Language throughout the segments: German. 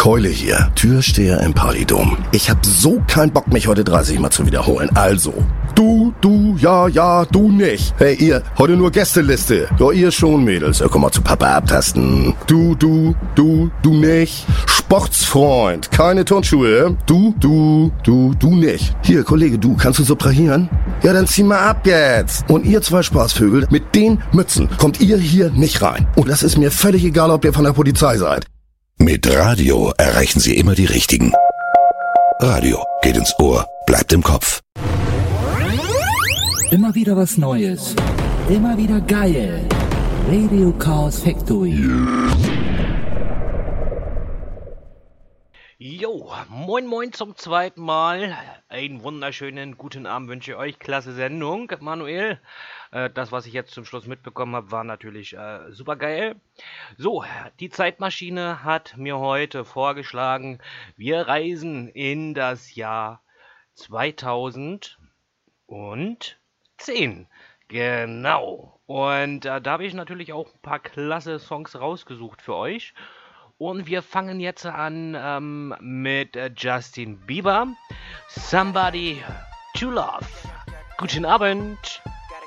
Keule hier, Türsteher im Partydom. Ich hab so keinen Bock, mich heute 30 Mal zu wiederholen. Also, du, du, ja, ja, du nicht. Hey, ihr, heute nur Gästeliste. Ja, ihr schon, Mädels. Ja, komm mal zu Papa abtasten. Du, du, du, du nicht. Sportsfreund, keine Turnschuhe. Du, du, du, du nicht. Hier, Kollege, du, kannst du subtrahieren? Ja, dann zieh mal ab jetzt. Und ihr zwei Spaßvögel, mit den Mützen kommt ihr hier nicht rein. Und das ist mir völlig egal, ob ihr von der Polizei seid. Mit Radio erreichen Sie immer die Richtigen. Radio geht ins Ohr, bleibt im Kopf. Immer wieder was Neues. Immer wieder geil. Radio Chaos Factory. Jo, moin moin zum zweiten Mal. Einen wunderschönen guten Abend wünsche ich euch. Klasse Sendung, Manuel. Äh, das, was ich jetzt zum Schluss mitbekommen habe, war natürlich äh, super geil. So, die Zeitmaschine hat mir heute vorgeschlagen, wir reisen in das Jahr 2010. Genau. Und äh, da habe ich natürlich auch ein paar klasse Songs rausgesucht für euch. Und wir fangen jetzt an ähm, mit äh, Justin Bieber. Somebody to Love. Guten Abend.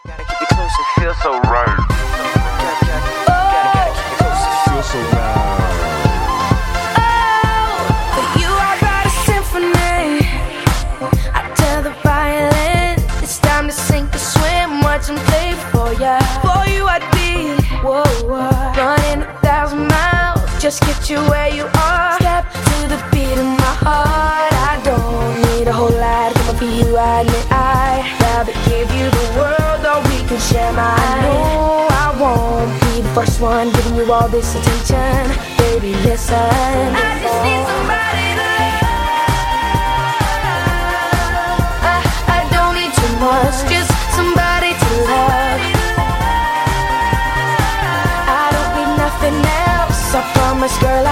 Gotta keep it close, it feels so right. Gotta, gotta, gotta, gotta keep it close, it feels so right. Oh, for you, I write a symphony. I tell the violin it's time to sink or swim. Watch them play for ya. For you, I'd be whoa, whoa, running a thousand miles. Just get you where you are. Step to the beat of my heart. I don't need a whole lot. Come for you, I admit I rather give you the world, or we can share mine. I know I won't be the first one giving you all this attention, baby. Listen. I just need somebody to love. I, I don't need too much, just somebody to love. I don't need nothing else. I promise, girl,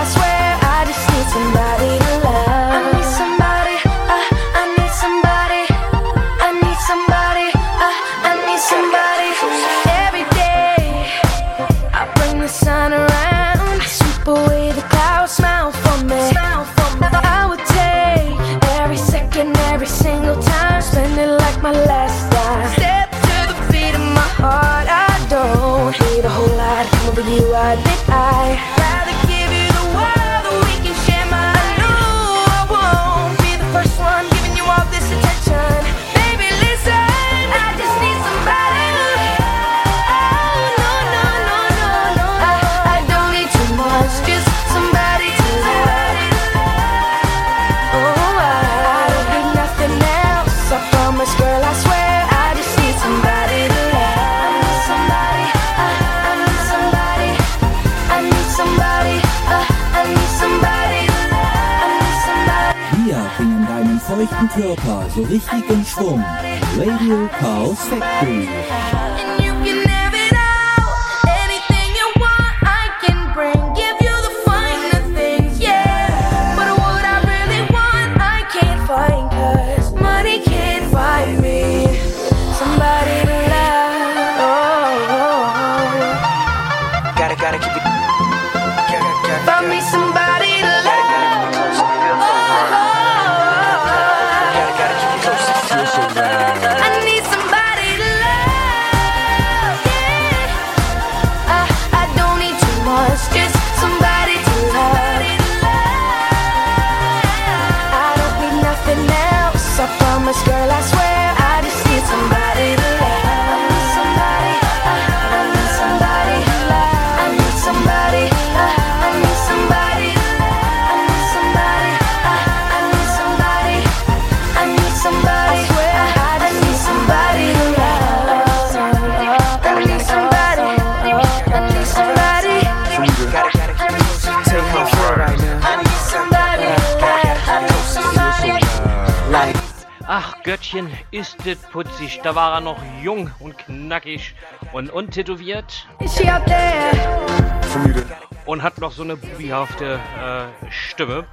richtig Schwung. Radio Chaos Factory. Mädchen ist das putzig. Da war er noch jung und knackig und untätowiert. Ist? Und hat noch so eine bubihafte äh, Stimme.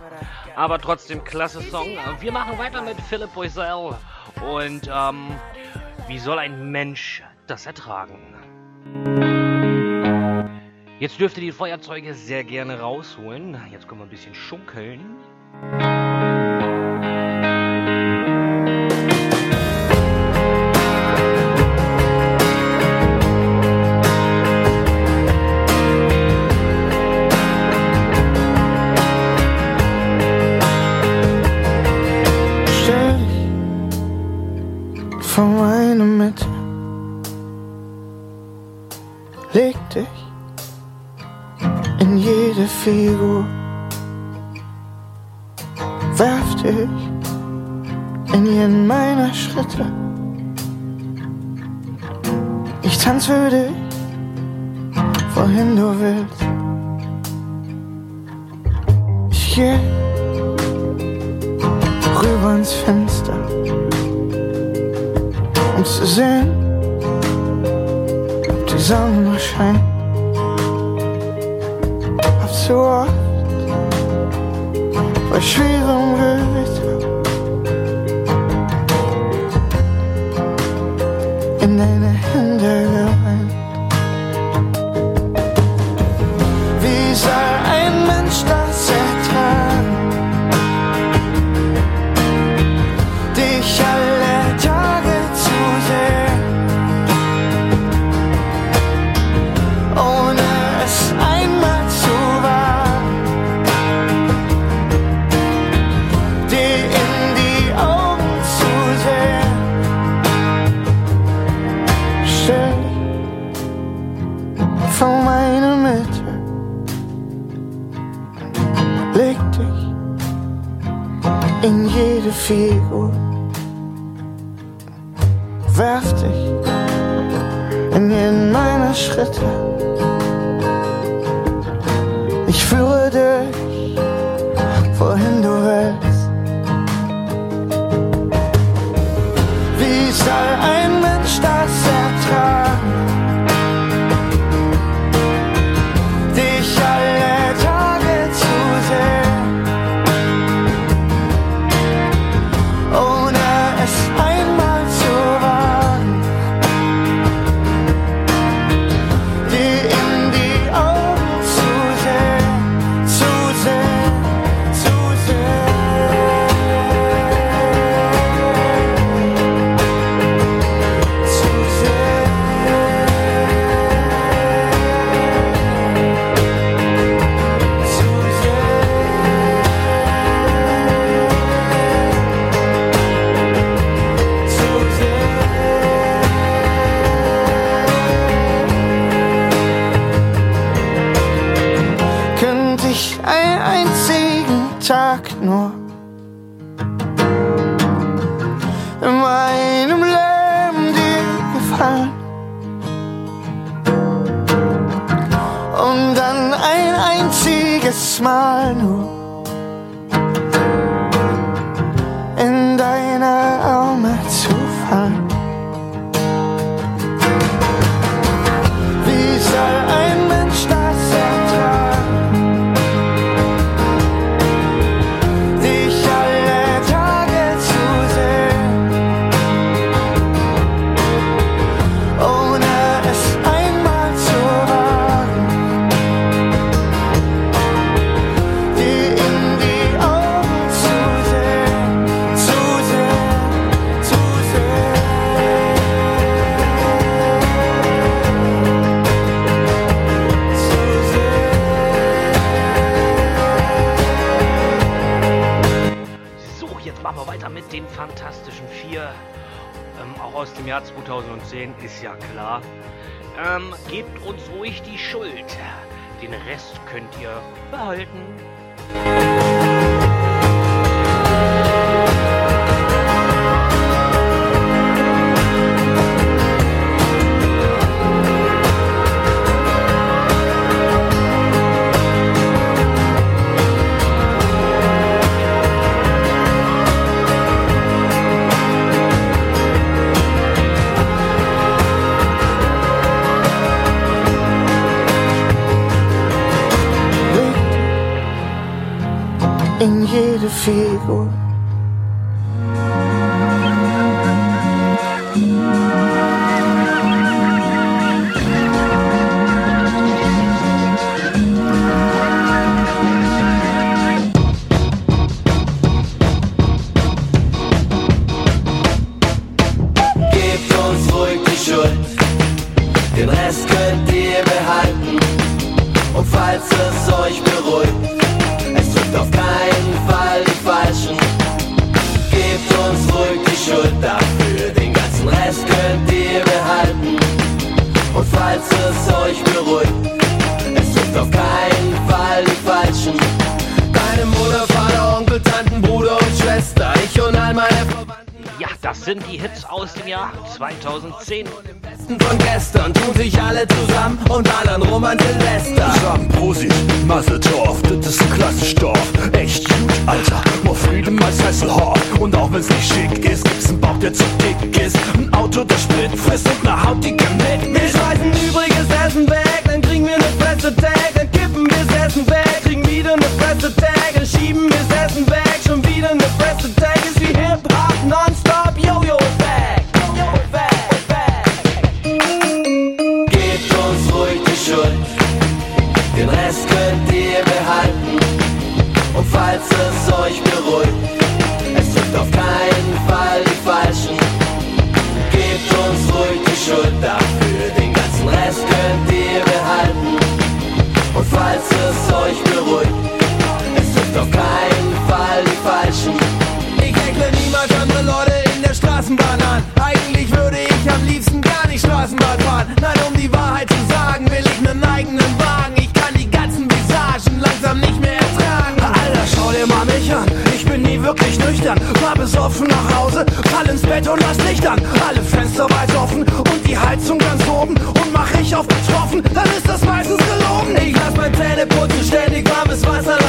Aber trotzdem klasse Song. Wir machen weiter mit Philipp Boisel. Und ähm, wie soll ein Mensch das ertragen? Jetzt dürfte die Feuerzeuge sehr gerne rausholen. Jetzt können wir ein bisschen schunkeln. meine Mitte. Leg dich in jede Figur. Werf dich in jeden meiner Schritte. Ich tanz für dich, wohin du willst. Ich geh rüber ins Fenster. Suzanne She's on my shine I've so oft Pas je suis en And then I end consigo. nüchtern, war besoffen nach Hause, fall ins Bett und lass Licht an. Alle Fenster weit offen und die Heizung ganz oben. Und mach ich auf betroffen, dann ist das meistens gelogen. Ich lass meine Zähne putzen, ständig warmes Wasser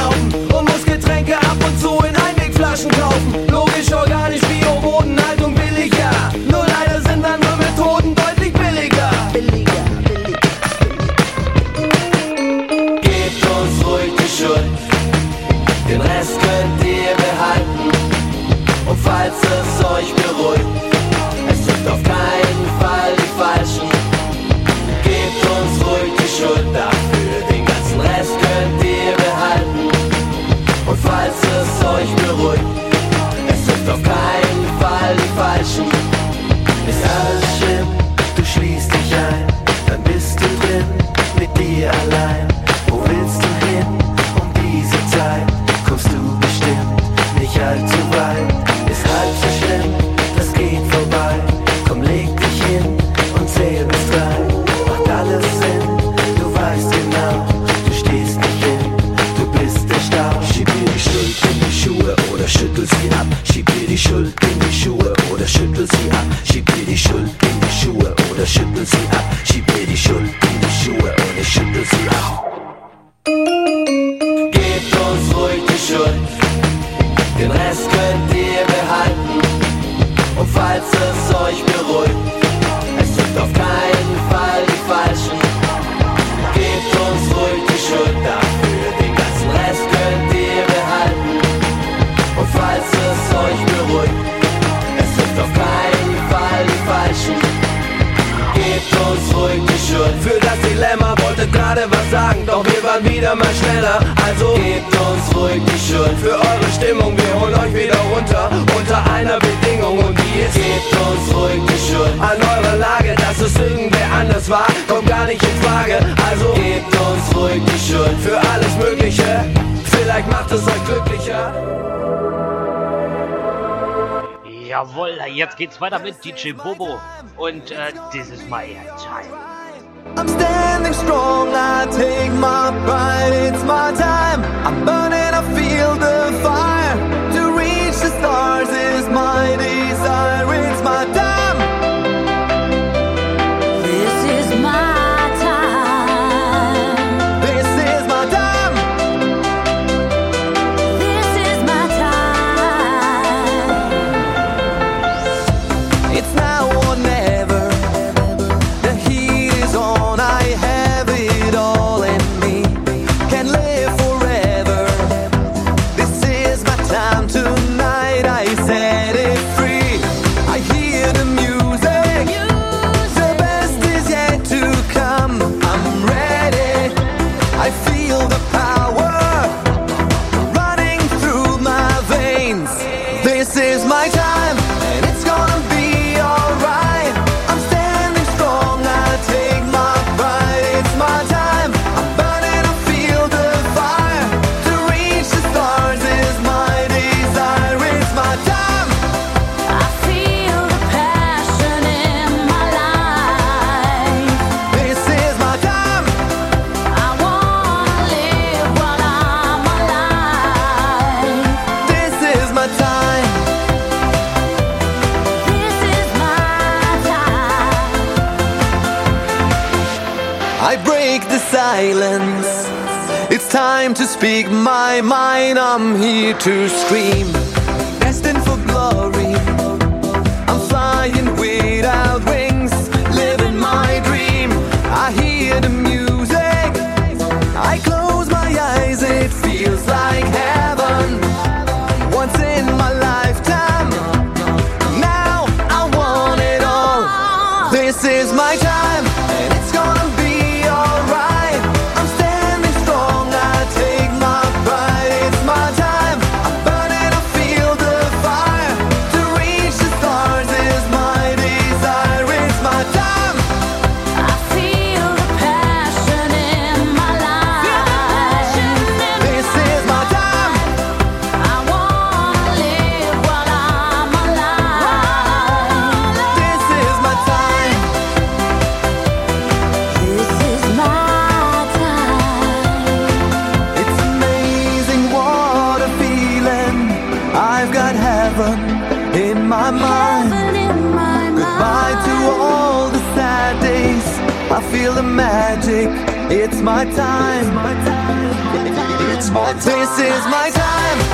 geht's weiter mit DJ Bobo und äh, uh, This is my time. I'm standing strong, I take my pride, it's my time. I'm burning, I feel the fire. To reach the stars is my desire, it's my time. speak my mind, I'm here to scream. Destined for glory, I'm flying without wings, living my dream. I hear the music, I close my eyes, it feels like heaven. Once in my life. my time. It's my time. This is my time.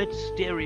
amid staring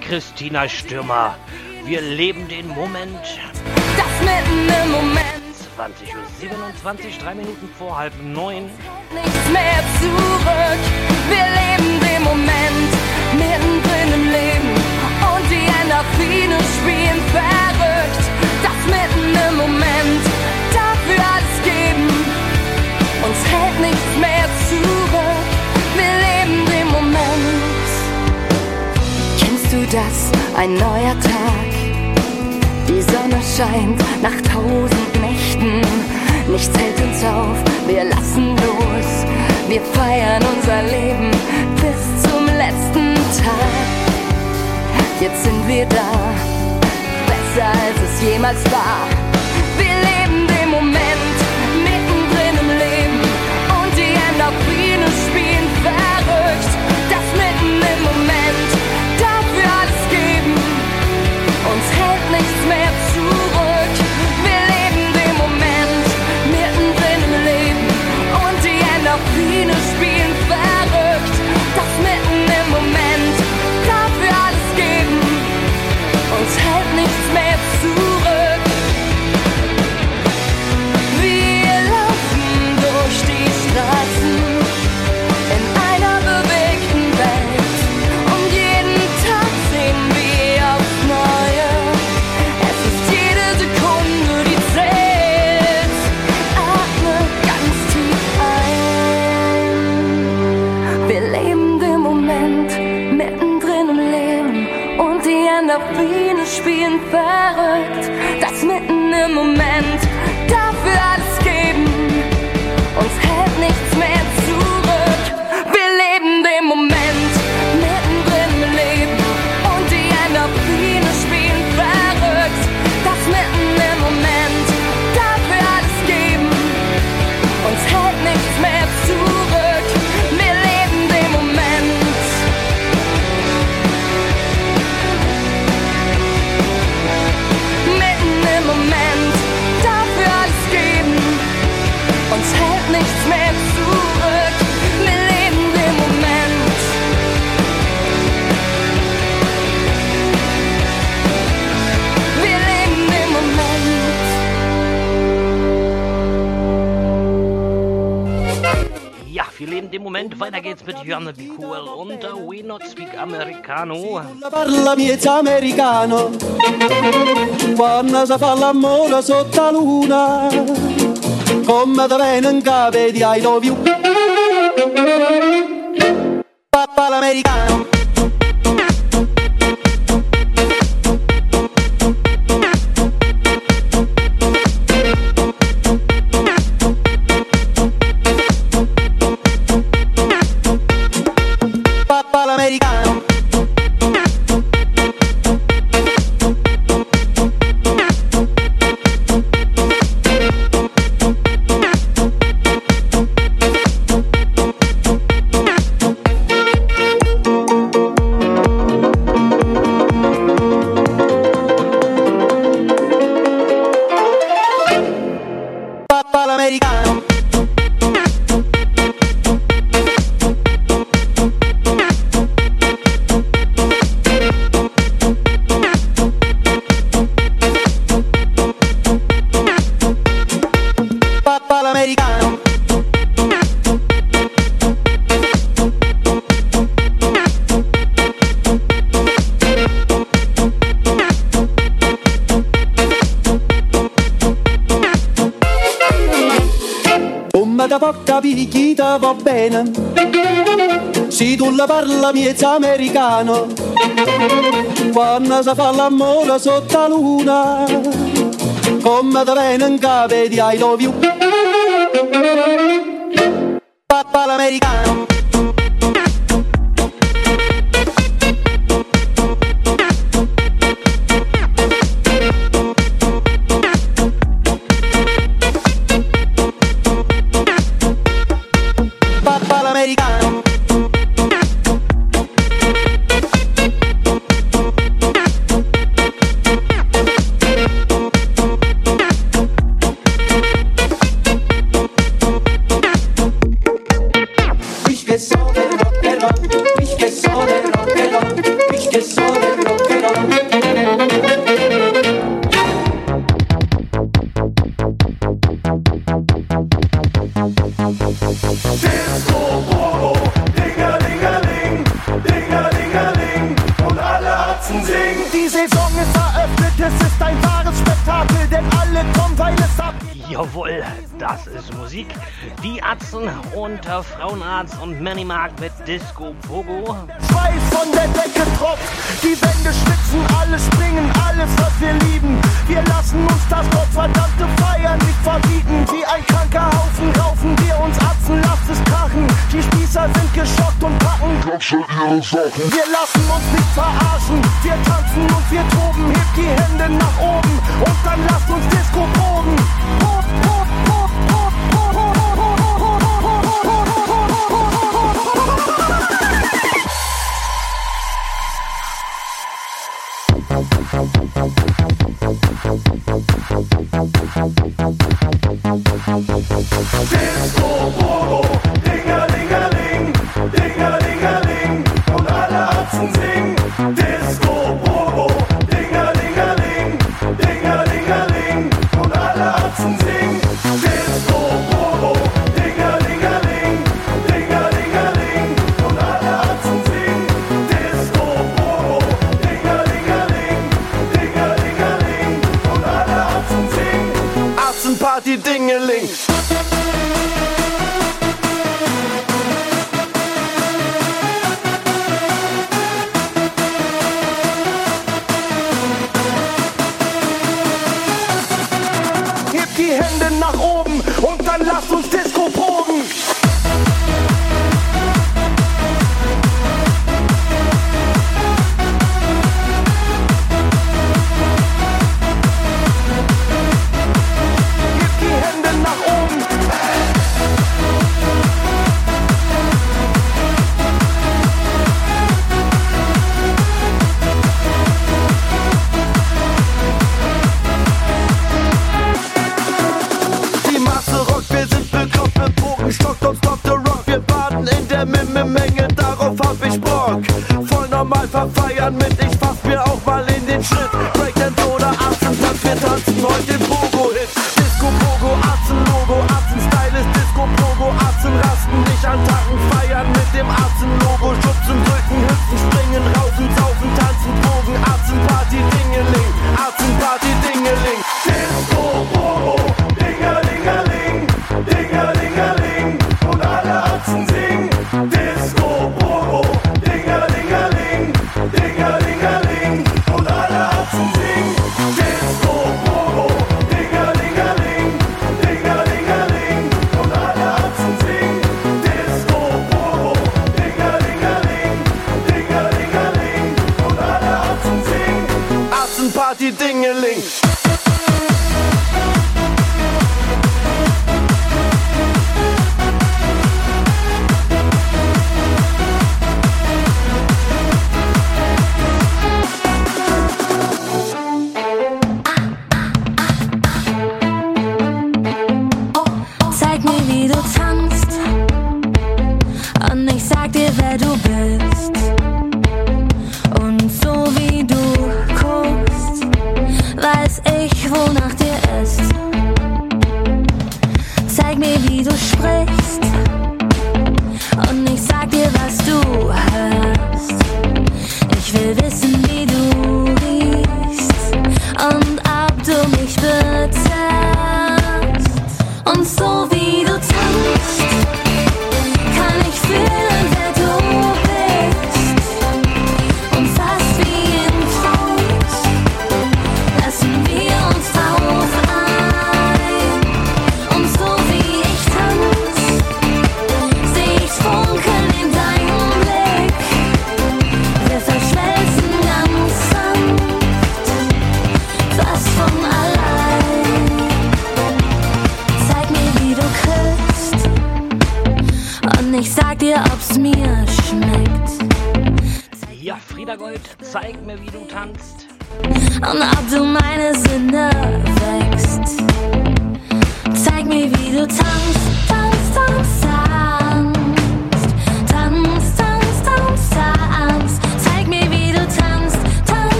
Christina Stürmer. Wir leben den Moment. Das mitten ne im Moment. 20.27 Uhr 27, drei Minuten vor halb neun. Nichts mehr zurück. Wir leben den Moment. Mittendrin im Leben. Und die Endorphine spielen verrückt. Das mitten ne im Moment. Dafür alles geben. Uns hält nichts mehr. das ein neuer Tag. Die Sonne scheint nach tausend Nächten. Nichts hält uns auf, wir lassen los. Wir feiern unser Leben bis zum letzten Tag. Jetzt sind wir da, besser als es jemals war. Weiter geht's mit Jana Be Cool und We Not Speak Americano. Parla miezza americano Quando si fa l'amore sotto la luna Come te vene in capo I love you americano. Bomba da porta picchita va bene. Se tu la parla miezza americano, quando si fa l'amore sotto la luna, come da bene in capo di I love you. Papà l'americano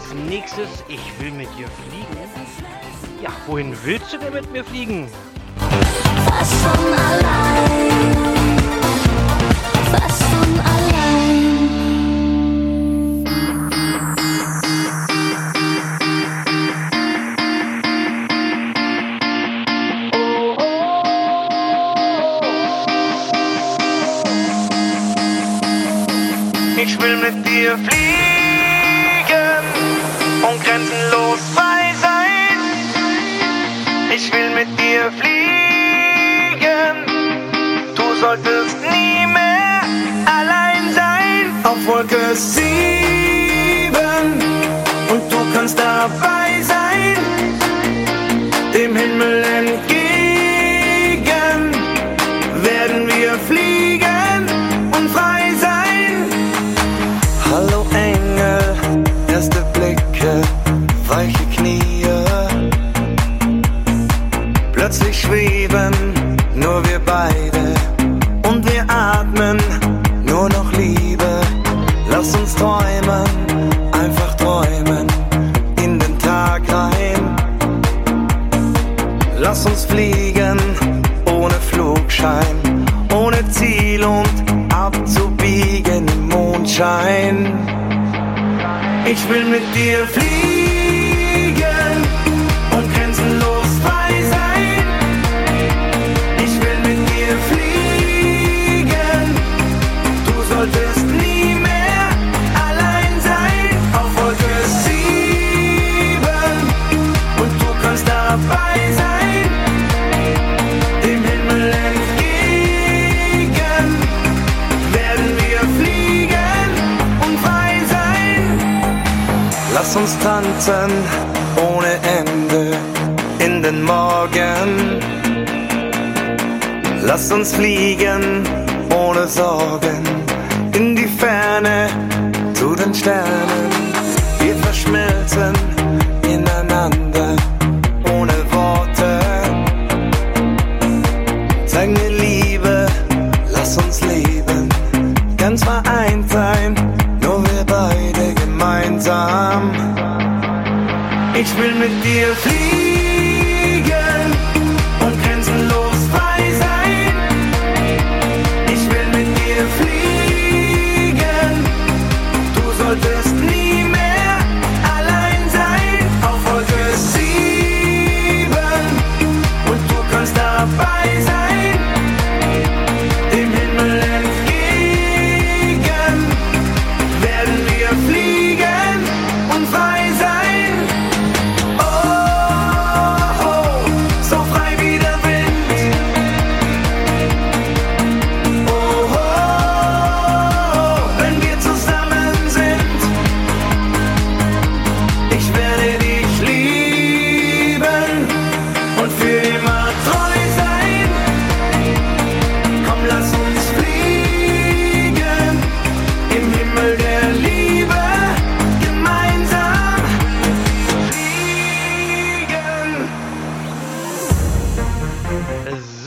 als nächstes, ich will mit dir fliegen. Ja, wohin willst du denn mit mir fliegen? Fast von allein. Fast von allein. Ich will mit dir fliegen.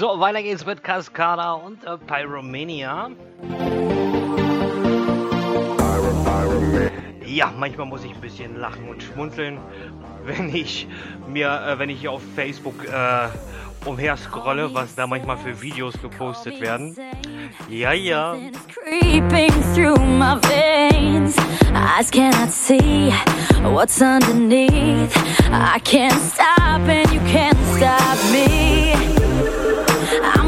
So, weiter geht's mit Cascada und äh, Pyromania. Ja, manchmal muss ich ein bisschen lachen und schmunzeln, wenn ich mir, äh, wenn ich hier auf Facebook äh, umher scrolle, was da manchmal für Videos gepostet werden. Ja, ja.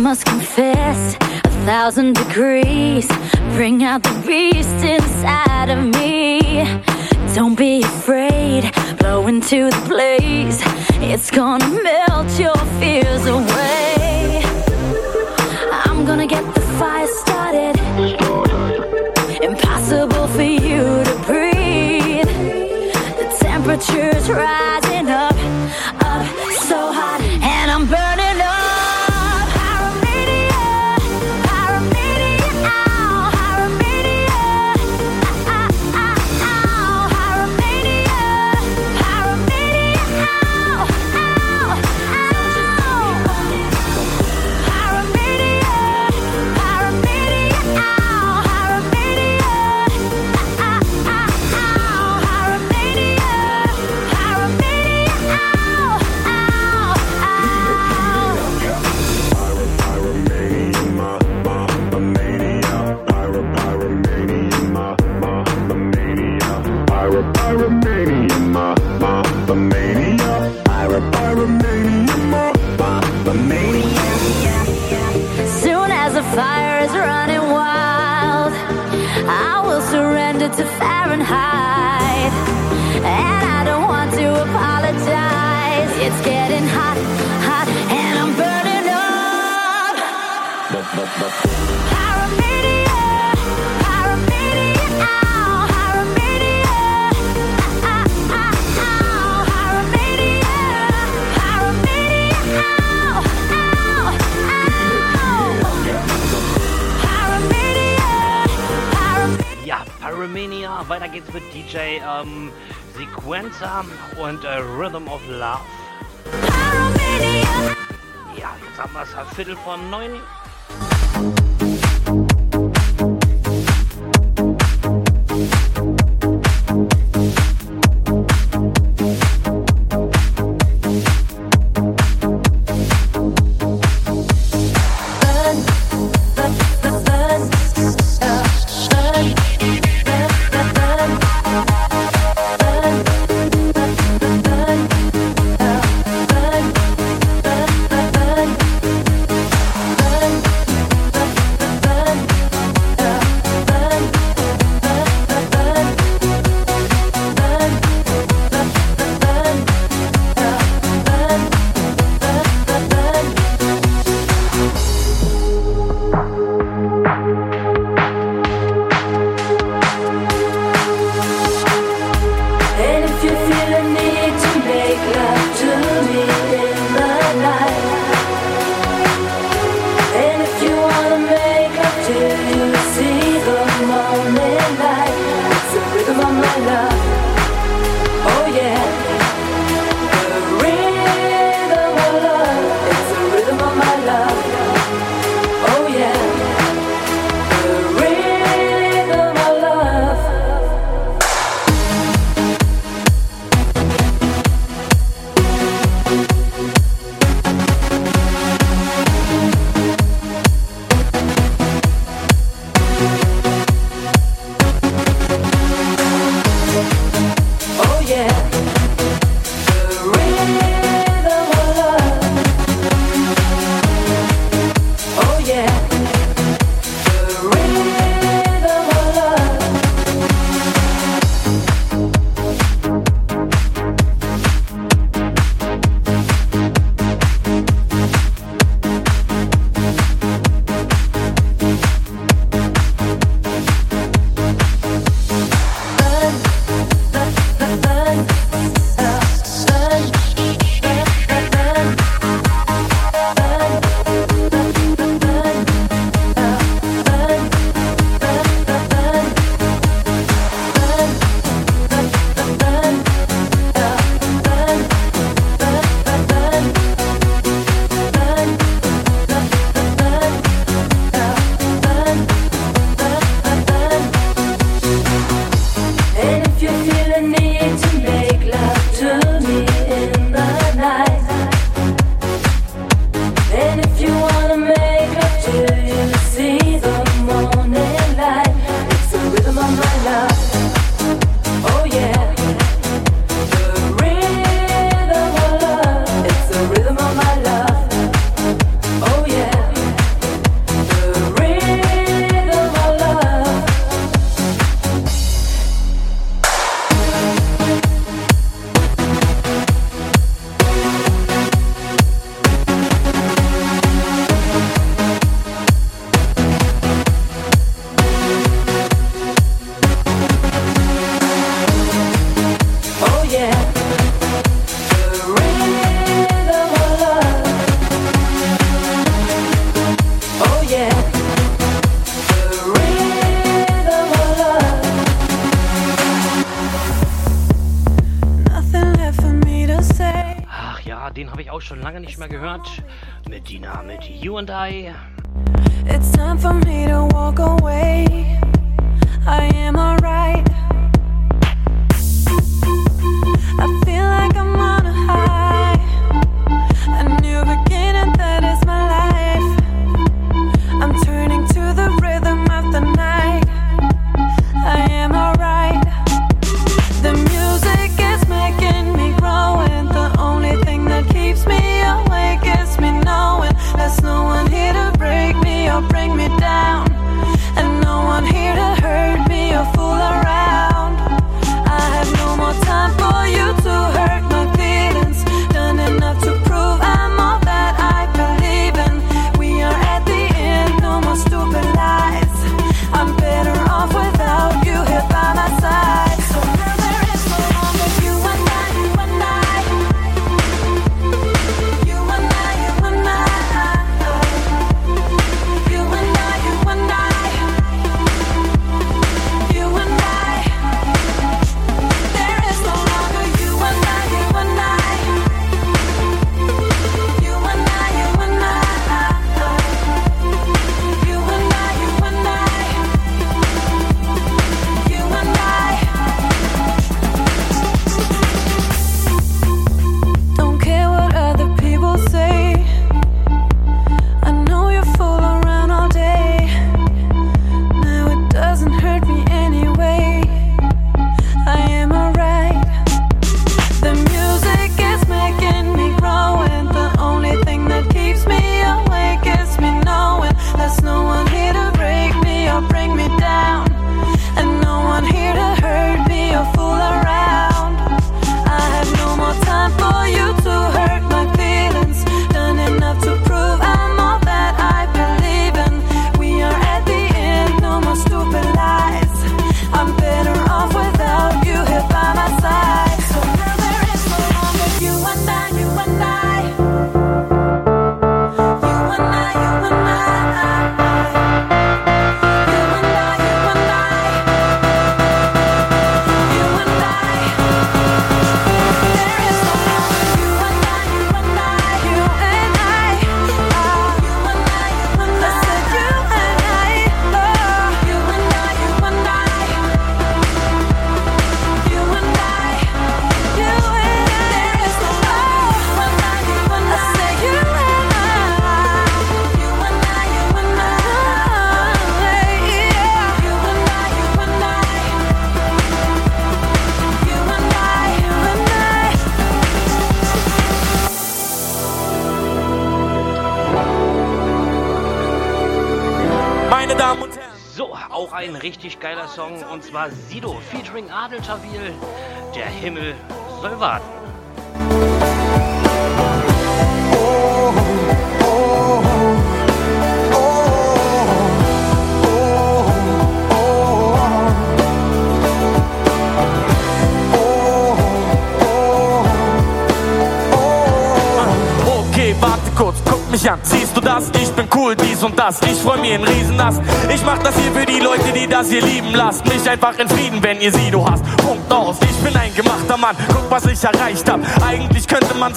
must confess, a thousand degrees bring out the beast inside of me. Don't be afraid, blow into the blaze. It's gonna melt your fears away. I'm gonna get the fire started. DJ ähm, Sequencer und äh, Rhythm of Love. Ja, jetzt haben wir es Viertel von neun. Mehr gehört. Featuring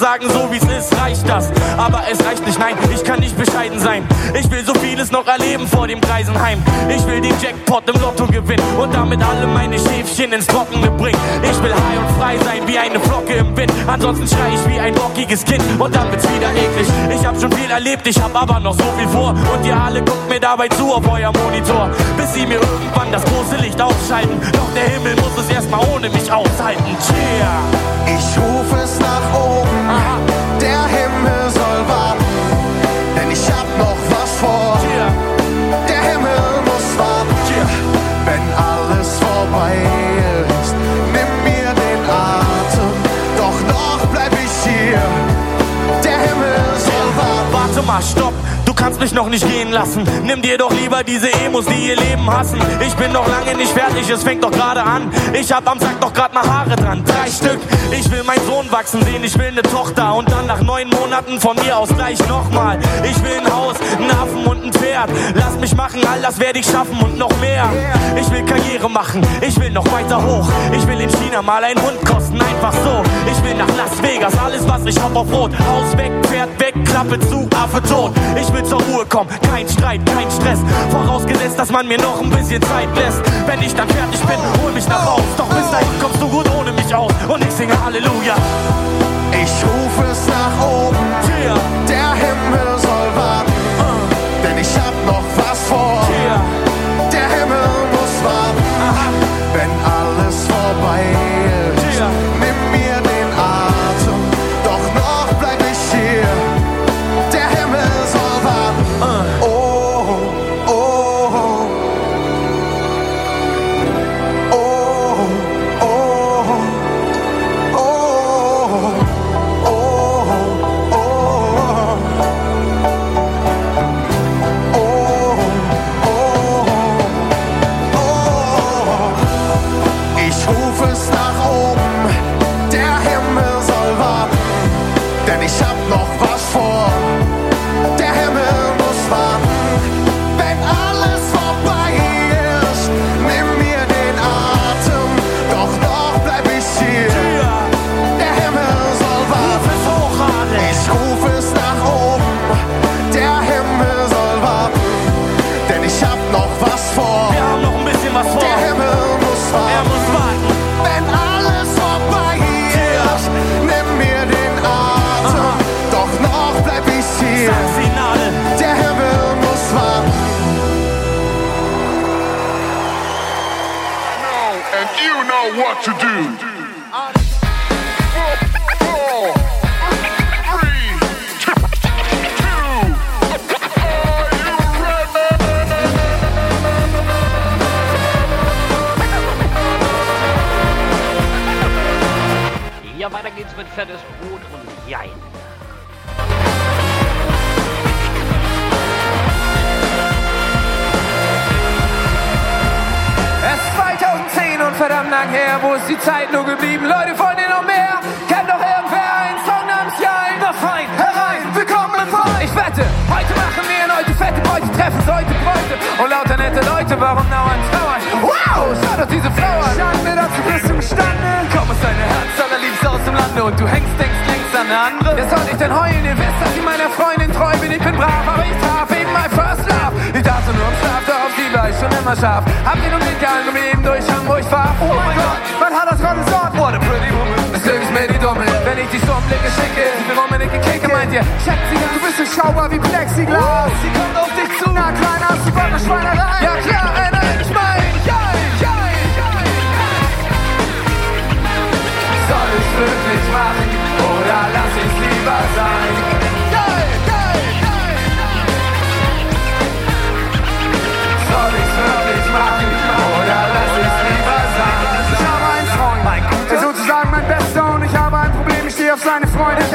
sagen, so wie's ist, reicht das. Aber es reicht nicht, nein, ich kann nicht bescheiden sein. Ich will so vieles noch erleben vor dem Greisenheim. Ich will den Jackpot im Lotto gewinnen und damit alle meine Schäfchen ins Trockene bringen. Ich will high und frei sein wie eine Flocke im. Ansonsten schrei ich wie ein bockiges Kind und dann wird's wieder eklig. Ich hab schon viel erlebt, ich hab aber noch so viel vor. Und ihr alle guckt mir dabei zu auf euer Monitor. Bis sie mir irgendwann das große Licht ausschalten. Doch der Himmel muss es erstmal ohne mich aushalten. Cheer! Ich ruf es nach oben, der Himmel soll warten, denn ich hab noch was vor. Warten. Warte mal, stopp! Du kannst mich noch nicht gehen lassen. Nimm dir doch lieber diese Emos, die ihr Leben hassen. Ich bin noch lange nicht fertig, es fängt doch gerade an. Ich hab am Sack doch grad mal Haare dran. Drei Stück. Ich will meinen Sohn wachsen sehen, ich will ne Tochter. Und dann nach neun Monaten von mir aus gleich nochmal. Ich will ein Haus, einen Affen und ein Pferd. Lass mich machen, all das werde ich schaffen und noch mehr. Ich will Karriere machen, ich will noch weiter hoch. Ich will in China mal ein Hund kosten, einfach so. Ich will nach Las Vegas, alles was ich hab auf Rot. Haus weg, Pferd weg, Klappe zu, Affe tot. Ich will zur Ruhe kommen, kein Streit, kein Stress. Vorausgesetzt, dass man mir noch ein bisschen Zeit lässt. Wenn ich dann fertig bin, hol mich nach Haus. Doch bis dahin kommst du gut ohne mich aus. Und ich singe Halleluja. Ich rufe es nach oben. Der mit fettes Brot und Jein. Es ist 2010 und verdammt lang her, wo ist die Zeit nur geblieben? Leute, wollen ihr noch mehr? Kennt doch irgendwer einen Song namens Jein? Na fein, herein, willkommen im Verein. Ich wette, heute machen wir heute fette Beute, treffen heute Bräute und lauter nette Leute, warum dauernd trauern? Wow, schau doch diese Frau an. Schande, dazu bist du imstande. Und du hängst, denkst längst an eine andere. Wer soll ich denn heulen? Ihr wisst, dass ich meiner Freundin treu bin. Ich bin brav, aber ich traf eben mein First Love. Ich dachte nur im Schlaf, doch auf die war ich schon immer scharf. Hab den und den Kerl um jeden durch Hamburg fahr. Oh mein Gott, man hat das gerade Sort. What a pretty woman. Glück ist mir die Dumme. Wenn ich die Sturmblicke schicke, sie will Roman Nicke Kicke, meint ihr, Schätzi, du bist so schaubar wie Plexiglas. Sie kommt auf dich zu. Na, kleiner, hast du Bock auf Schweinerei? Ja klar, einer,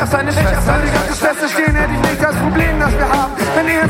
Auf seine Schwester. Wenn die ganze Schwester stehen, hätte ich nicht das Problem, das wir haben.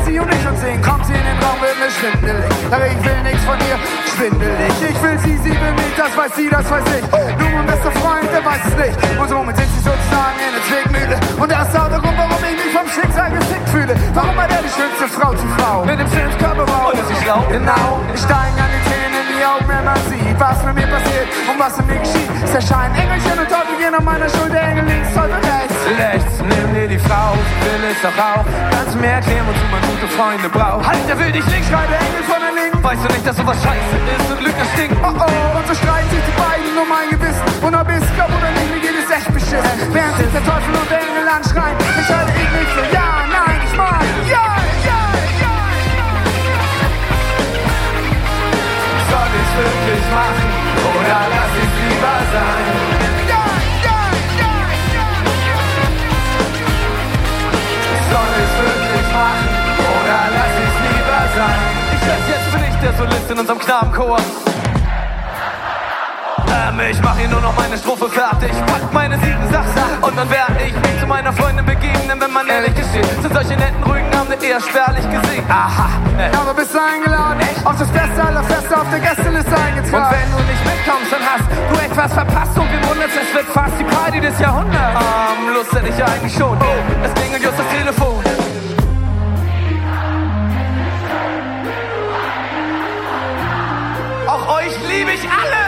Sie und ich uns sehen, kommt sie in den Raum, wird mir schwindelig. Aber ich will nichts von ihr, schwindelig. Ich will sie, sie will mich, das weiß sie, das weiß ich. Nur mein bester Freund, der weiß es nicht. Und somit sitzt sie sozusagen in der Zwickmühle. Und das ist auch der Grund, warum ich mich vom Schicksal gefickt fühle. Warum war der die schönste Frau zu Frau? Mit dem schönsten Körperbau. Und ist sie schlau? Genau. Ich steige an die Tränen in die Augen, wenn man sieht, was mit mir passiert und was mit mir geschieht. Es erscheinen Engelchen und Teufel gehen an meiner Schulter, Engel links, Teufel rechts. Rechts, nimm dir die Frau, will es doch auch. Kannst du mir erklären, wozu man gute Freunde braucht? Halt, der will dich links, schreit der Engel von der Linken. Weißt du nicht, dass sowas scheiße ist und Lügner stinkt? Oh oh, und so streiten sich die beiden um mein Gewissen. Und ob ich's glaub oder nicht, mir geht es echt beschissen. Während sich der Teufel und Engel anschreien, entscheide ich mich für ja, nein, ich mag ja, ja, ja. Soll ich's wirklich machen oder lass ich's lieber sein? Ja, ja, ja, ja. Soll ich's sein? Ich weiß, jetzt bin ich der Solist in unserem Knabenchor. Ähm, ich mach hier nur noch meine Strophe fertig, pack meine sieben Sachen und dann werd ich mich zu meiner Freundin begeben, denn wenn man ehrlich gesteht, sind solche netten, ruhigen Abende eher spärlich gesehen. Aha, äh. aber bist du eingeladen? Echt? Auf das Beste aller Feste auf der Gästeliste eingetragen. Und wenn du nicht mitkommst, dann hast du etwas verpasst und wir wundern es wird fast die Party des Jahrhunderts. Ähm, Lust hätte ich ja eigentlich schon. Oh, es klingelt just das Telefon. liebe ich alle.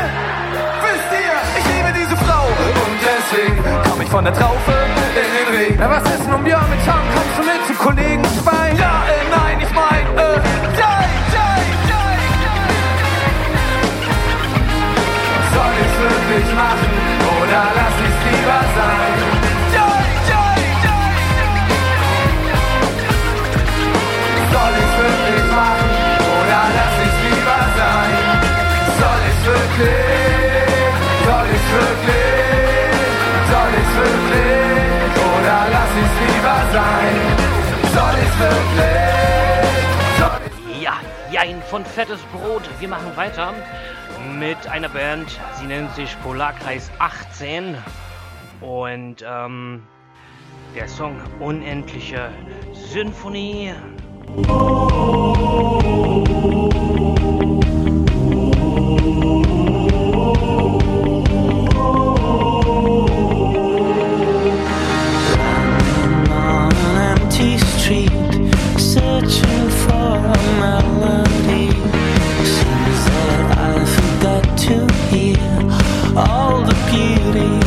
Wisst ihr, ich liebe diese Frau. Und deswegen komm ich von der Traufe in den Ring. Na, was ist nun Björn mit Tom? Kommst du mit zu Kollegen Schwein? Ja, äh, nein, ich mein, äh, ja, ja, ja, Soll ich's wirklich machen oder lass ich's lieber sein? sein? Soll es wirklich? Ja, Jein von Fettes Brot. Wir machen weiter mit einer Band. Sie nennt sich Polarkreis 18. Und ähm, der Song Unendliche Sinfonie. Oh, oh, oh, all the beauty.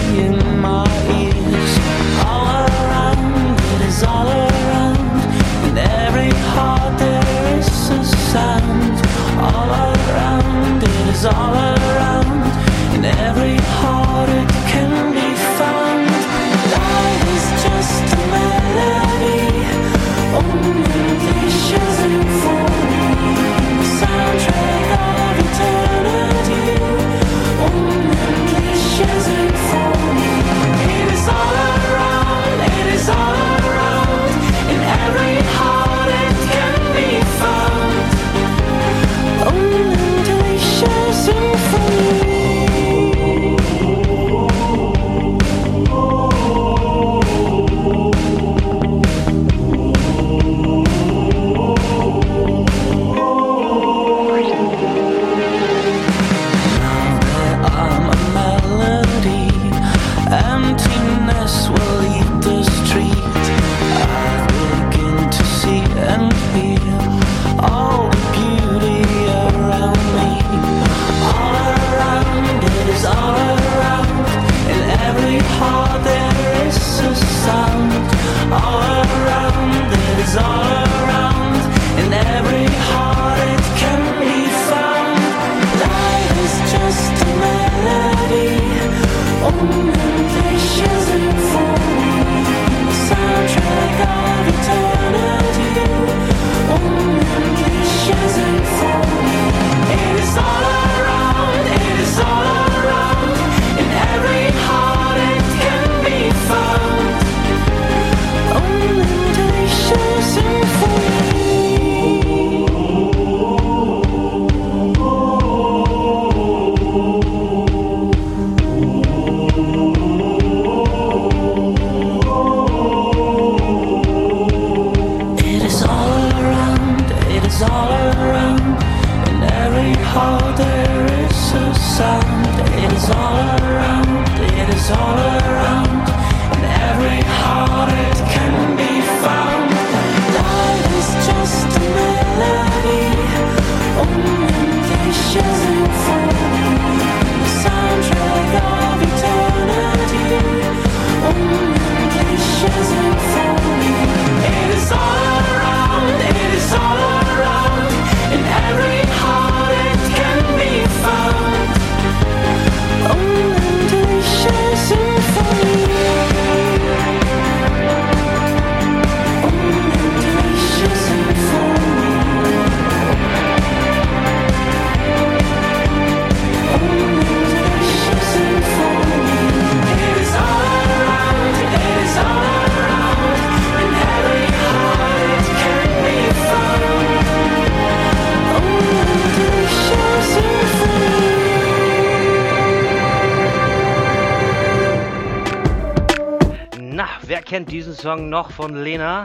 Song noch von Lena,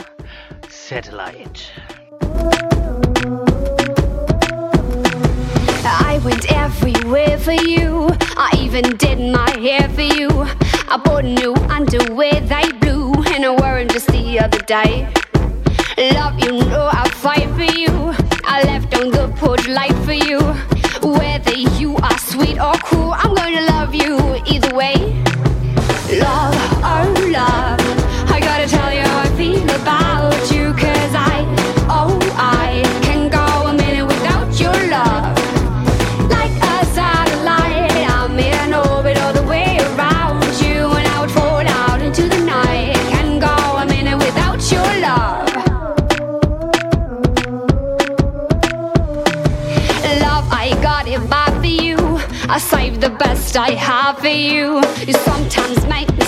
Satellite. I went everywhere for you. I even did my hair for you. I bought new I have for you. You sometimes make me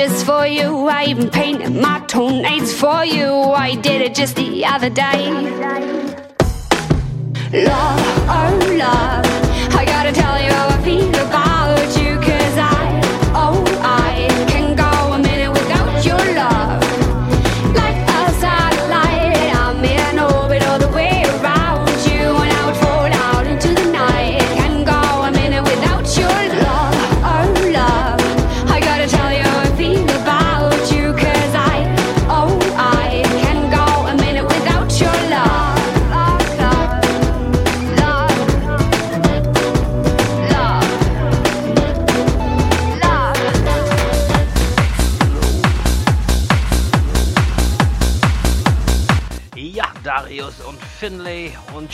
just for you. I even painted my toenails for you. I did it just the other day. Love, oh love, I gotta tell you.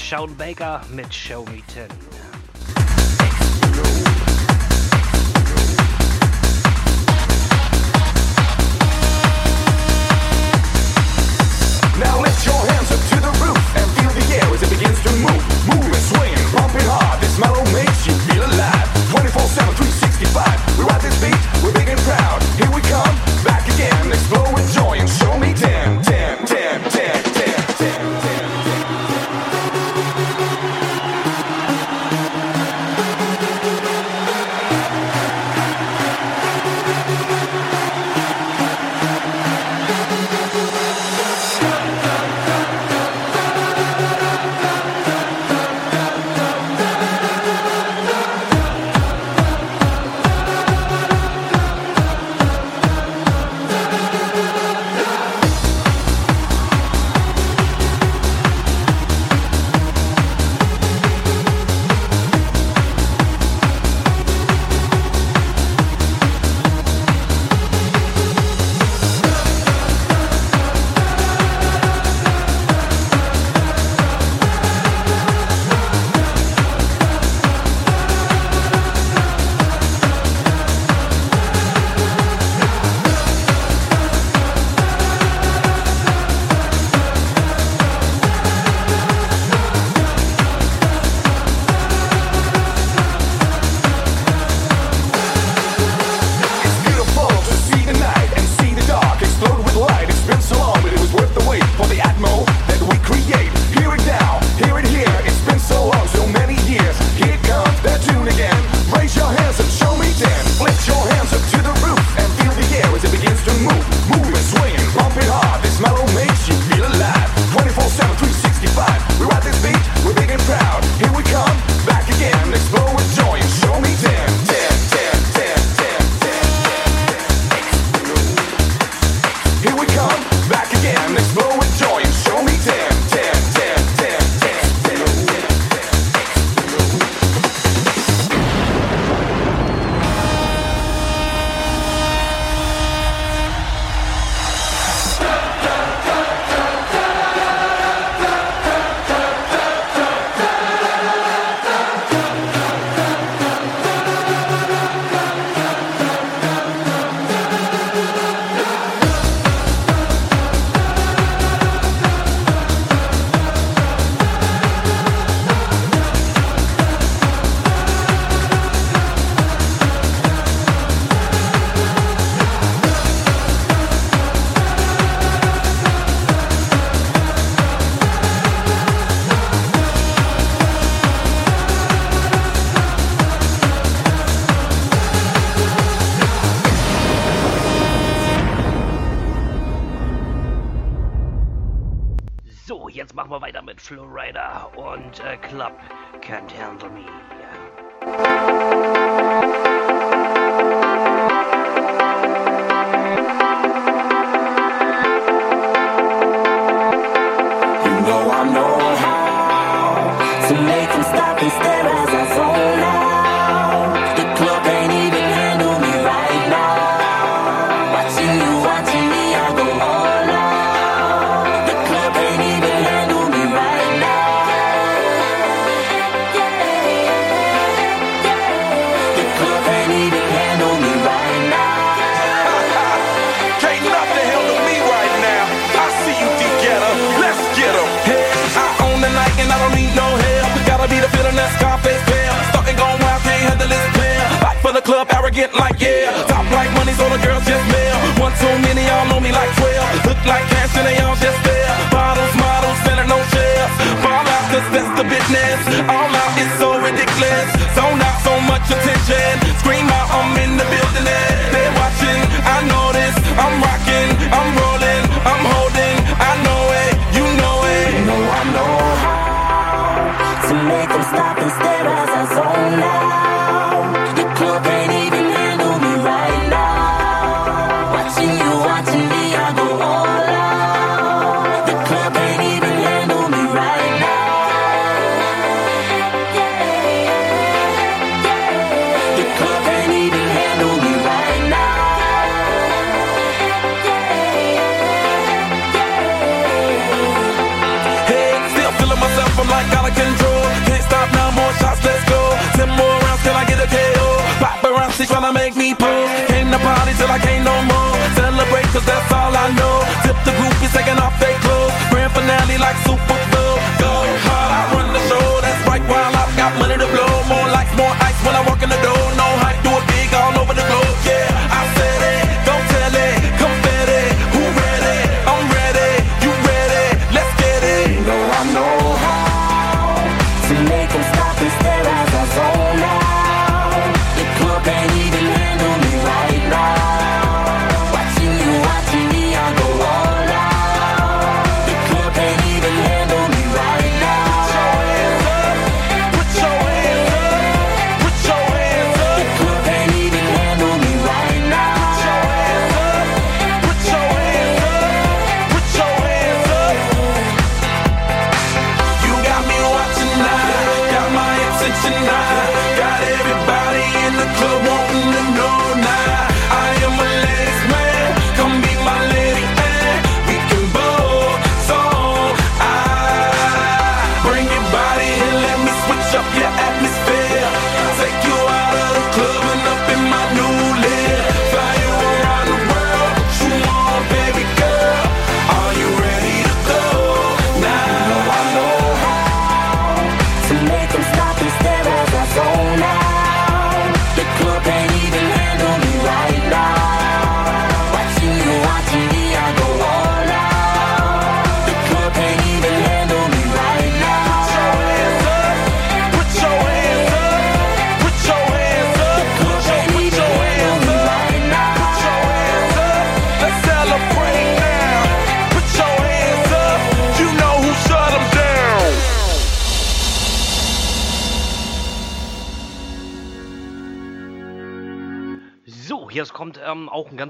Sean Baker mit Show Me 10.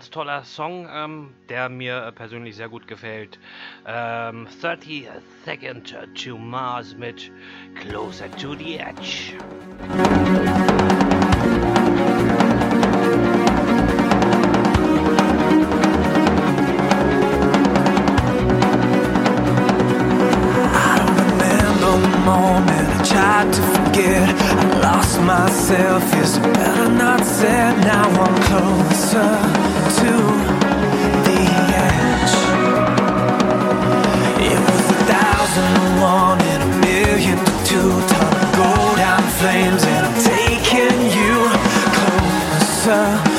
ganz toller Song, ähm, der mir äh, persönlich sehr gut gefällt. Ähm, 30 Seconds to Mars mit Closer to the Edge. I remember the moment I tried to forget lost myself. Is better not said? Now I'm closer to the edge. It was a thousand to and a million to two. Time to go down flames, and I'm taking you closer.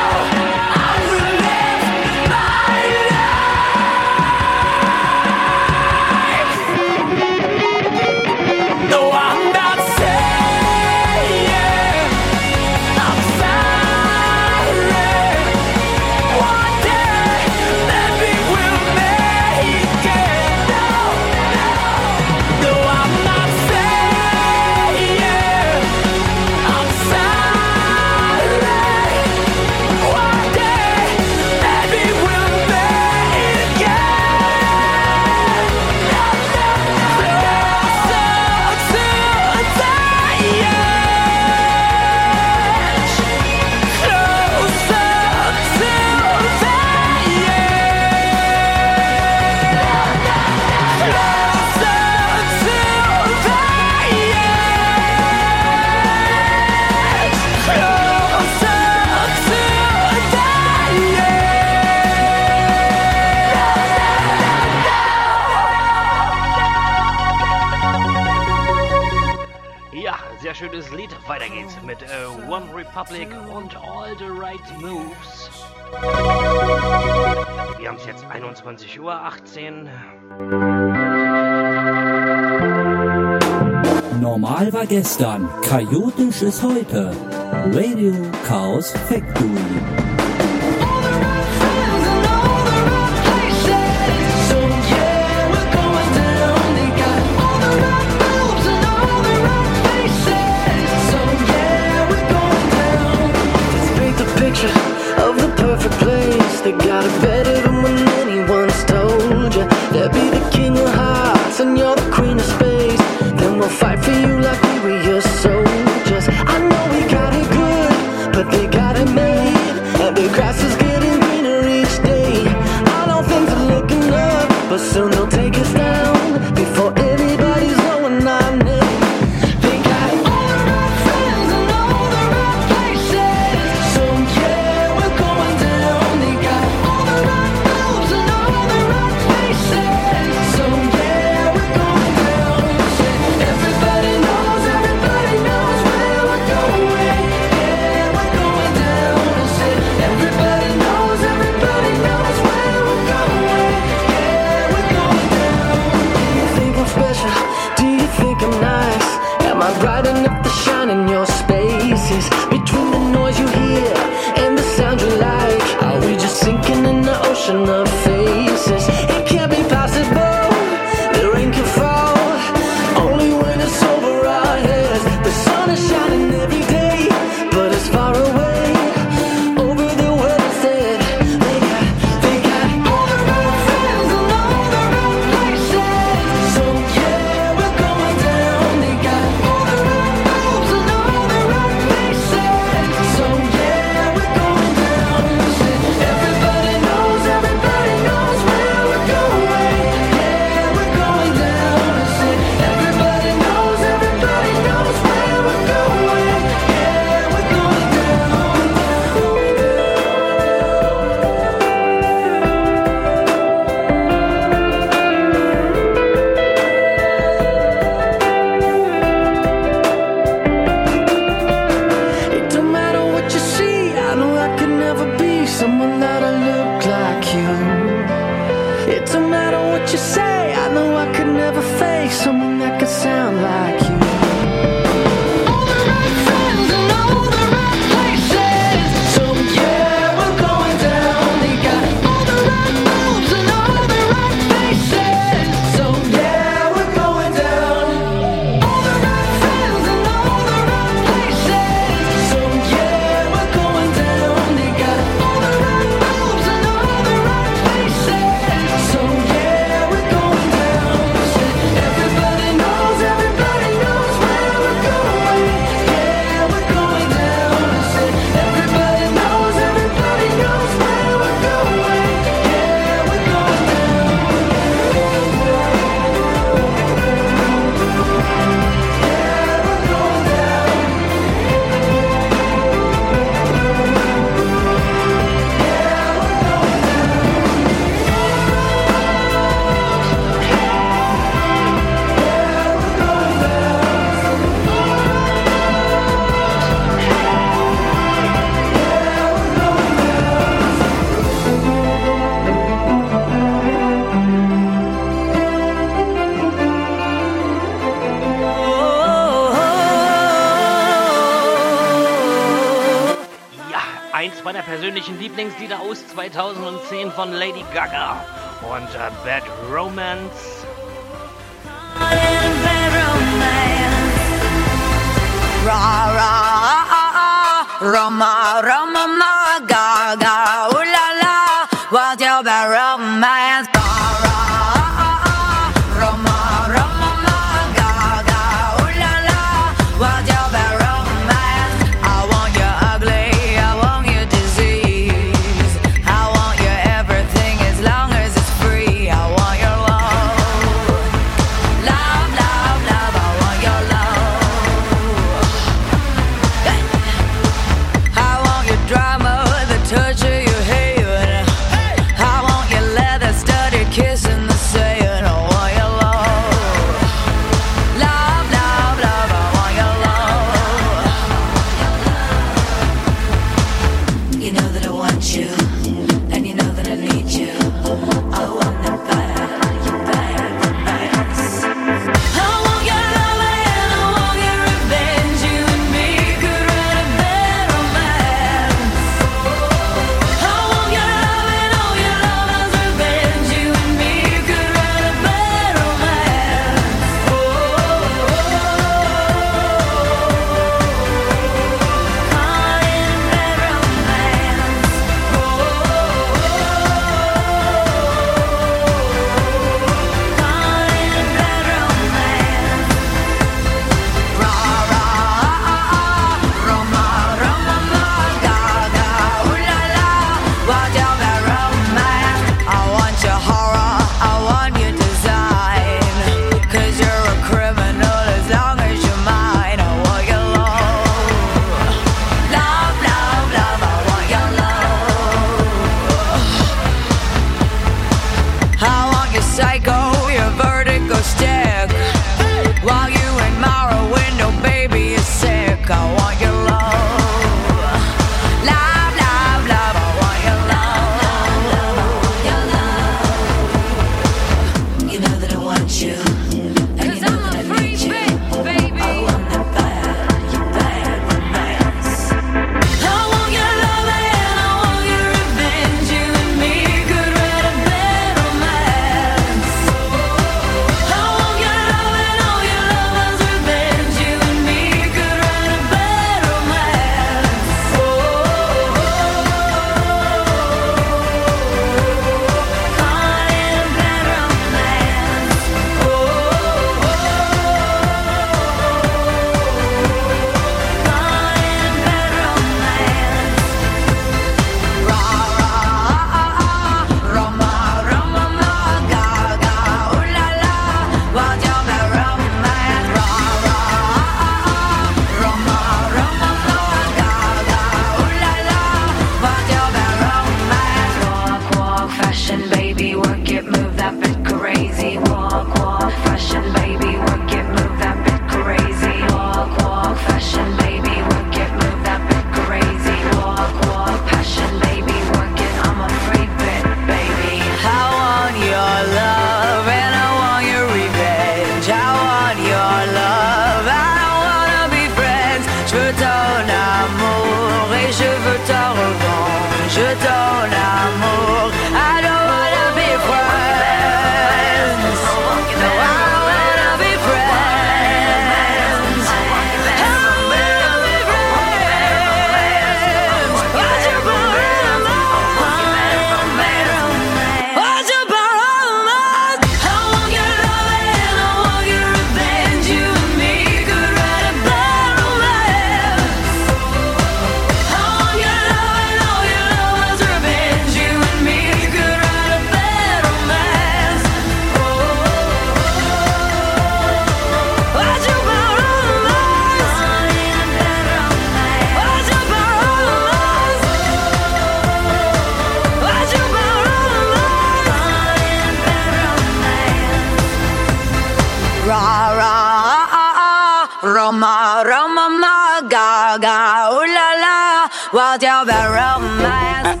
gaga, ooh la la, what your romance.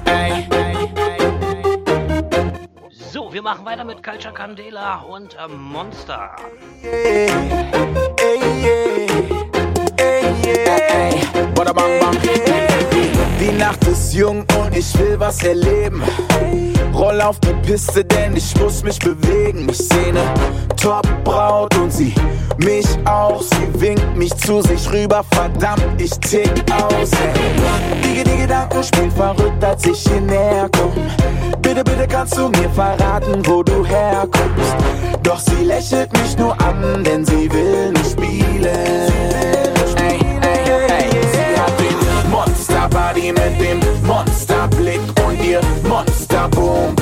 So, wir machen weiter mit Culture Candela und äh, Monster. Yeah, yeah, yeah. Die Nacht ist jung und ich will was erleben. Roll auf die Piste, denn ich muss mich bewegen. Ich sehne Top-Braut und sie mich auch. Sie winkt mich zu sich rüber, verdammt, ich tick aus. Ey. Die Gedanken spiel verrückt, als ich hierher komm. Bitte, bitte kannst du mir verraten, wo du herkommst. Doch sie lächelt mich nur an, denn sie will nicht spielen. Monster-Boom-Boom. Gib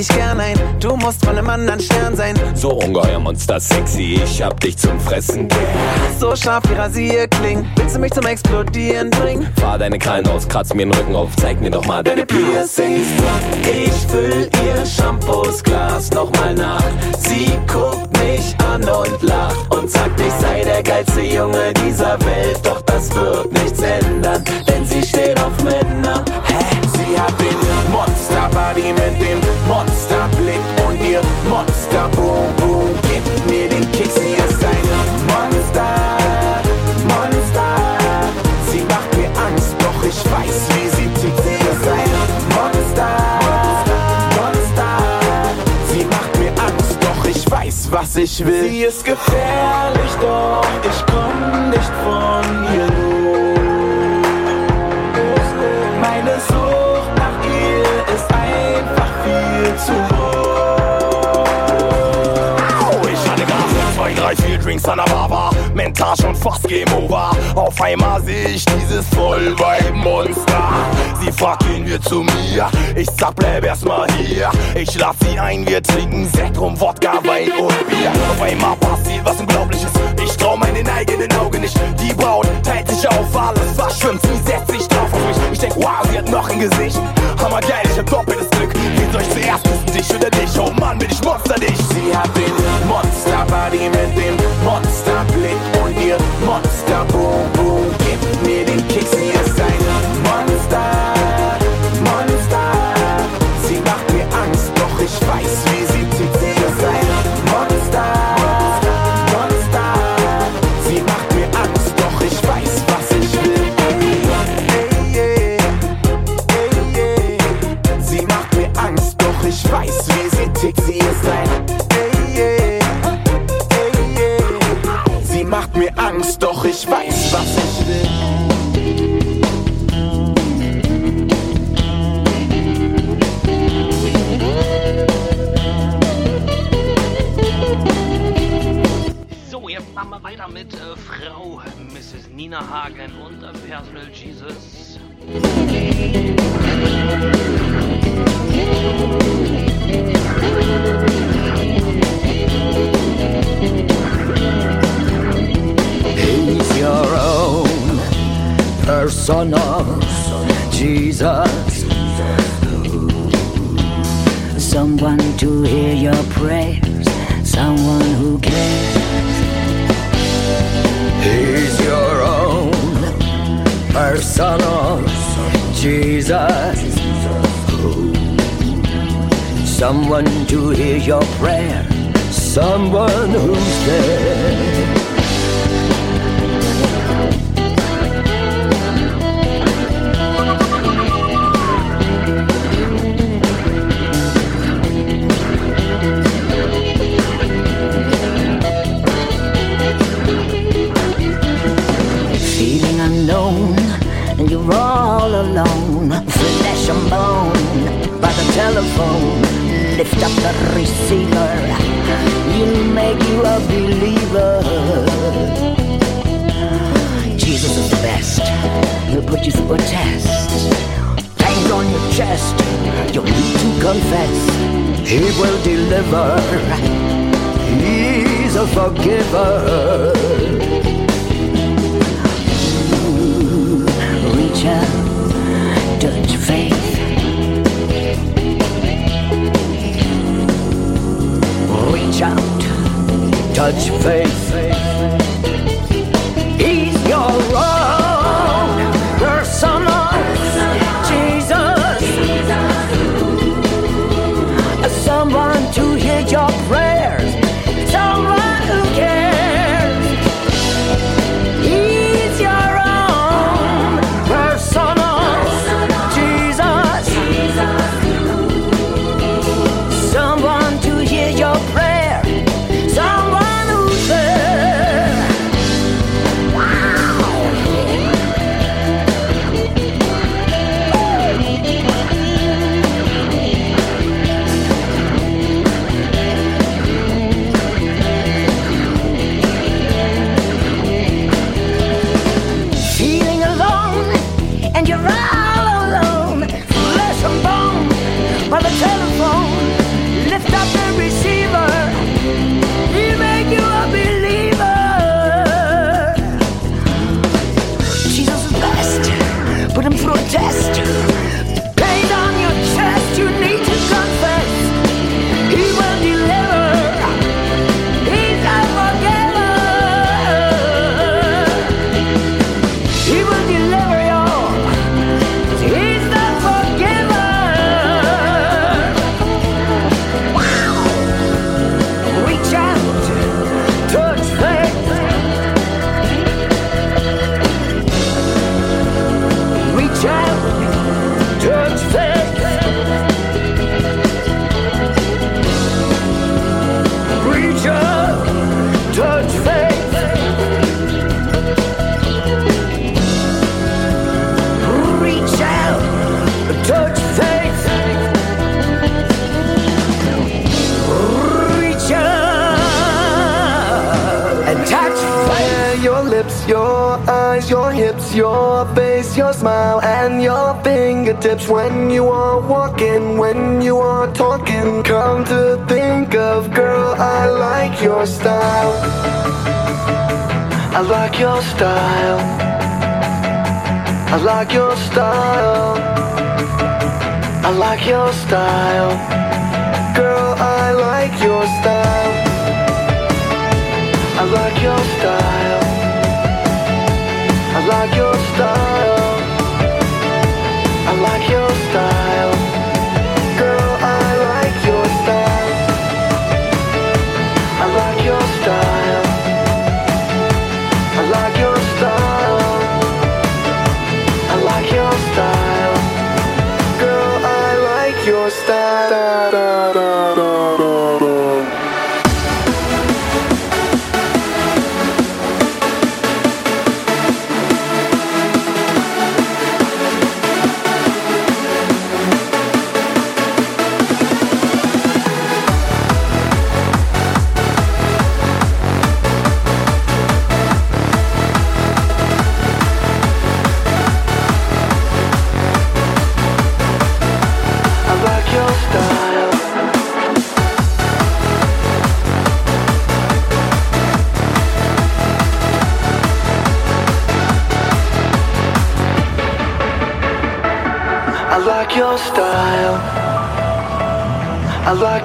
dich gern ein. Du musst von einem anderen Stern sein. So ungeheuer Monster sexy, ich hab dich zum Fressen. So scharf wie Rasierklingen. Willst du mich zum Explodieren bringen? Fahr deine Krallen aus, kratz mir den Rücken auf, zeig mir doch mal deine Piercings. Ich füll ihr Shampoosglas nochmal nach. Sie guckt mich an und lacht und sagt, ich sei der geilste Junge dieser Welt. Doch das wird nichts ändern, denn sie steht auf Männer. Hä? Sie hat den Monster-Body mit dem Monsterblick und ihr Monster-Boom-Boom. Gib mir den Kick, sie ist ein Monster, Monster. Sie macht mir Angst, doch ich weiß, wie sie tickt. Sie ist ein Monster, Monster. Sie macht mir Angst, doch ich weiß, was ich will. Sie ist gefährlich, doch ich komm nicht von ihr Drinks an der Bar, mental schon fast Game Over. Auf einmal seh ich dieses Vollweib-Monster. Sie fragt, gehen wir zu mir? Ich sag, bleib erstmal hier. Ich lad sie ein, wir trinken Sekt rum, Wodka, Wein und Bier. Auf einmal passiert was Unglaubliches. Ich trau meinen eigenen Augen nicht. Die Braut teilt sich auf alles, was schwimmt. Sie setzt sich drauf auf mich. Ich denk, wow, sie hat noch ein Gesicht. Hammergeil, ich hab doppeltes Glück. Soll ich zuerst küssen, dich oder dich? Oh Mann, bin ich Monster dich. Sie hat den Monster-Body mit Monster-Boom-Boom. Gib ich weiß, was ich will. So, jetzt machen wir weiter mit äh, Frau Mrs. Nina Hagen und äh, Personal Jesus. He's personal Jesus. Someone to hear your prayers, someone who cares. He's your own personal Jesus. Someone to hear your prayer, someone who's there. Telephone. Lift up the receiver, he'll make you a believer. Jesus is the best, he'll put you through a test. Pain on your chest, you'll need to confess. He will deliver, he's a forgiver. reach out, touch faith. shout, touch faith. Your face, your smile, and your fingertips when you are walking, when you are talking. Come to think of, girl, I like your style. I like your style. I like your style. I like your style. Girl, I like your style. I like your style. I like your style. I like your style.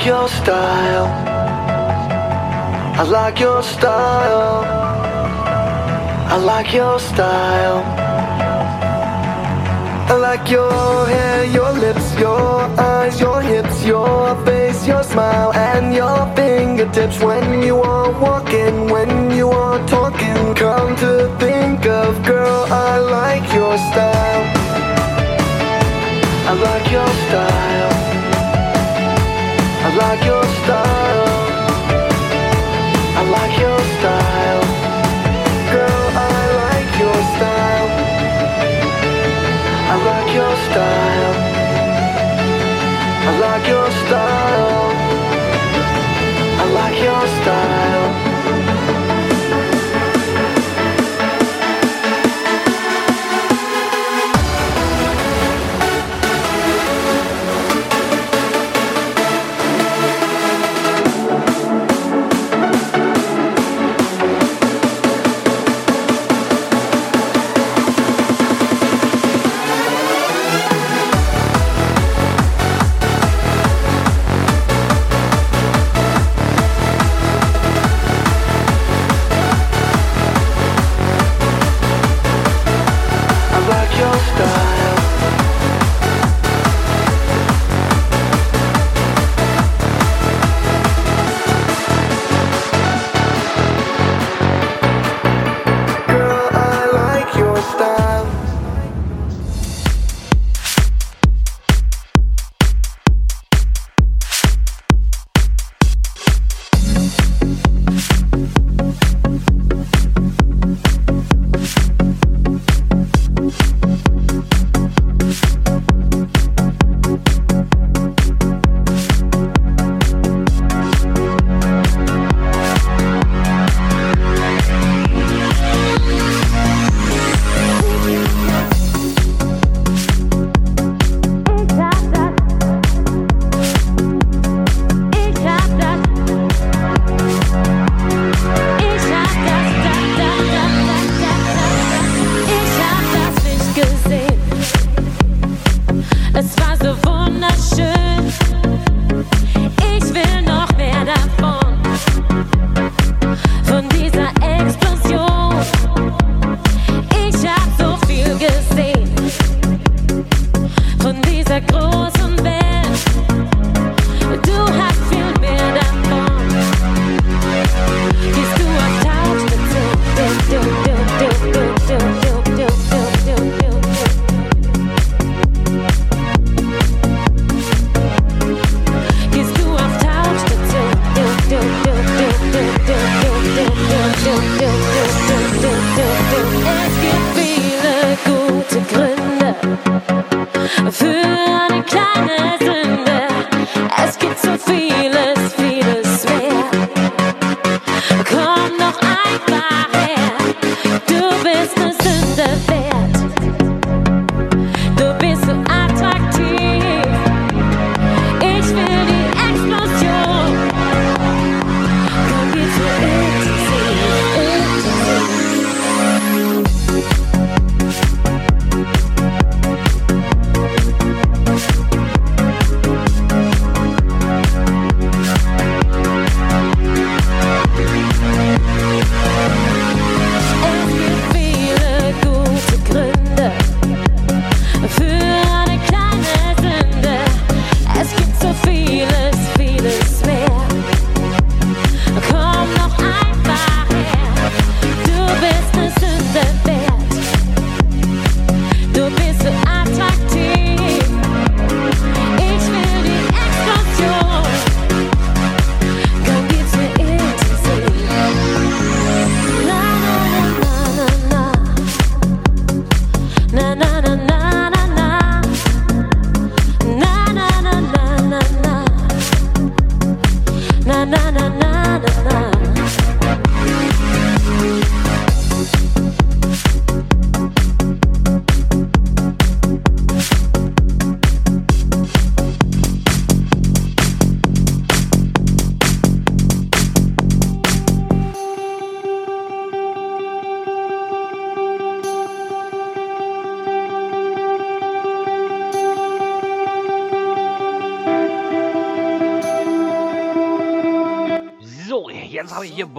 Like your style. I like your style. I like your style. I like your hair, your lips, your eyes, your hips, your face, your smile, and your fingertips when you are walking, when you are talking. Come to think of, girl, I like your style. I like your style. I like your style. I like your style. Girl, I like your style. I like your style. I like your style. I like your style.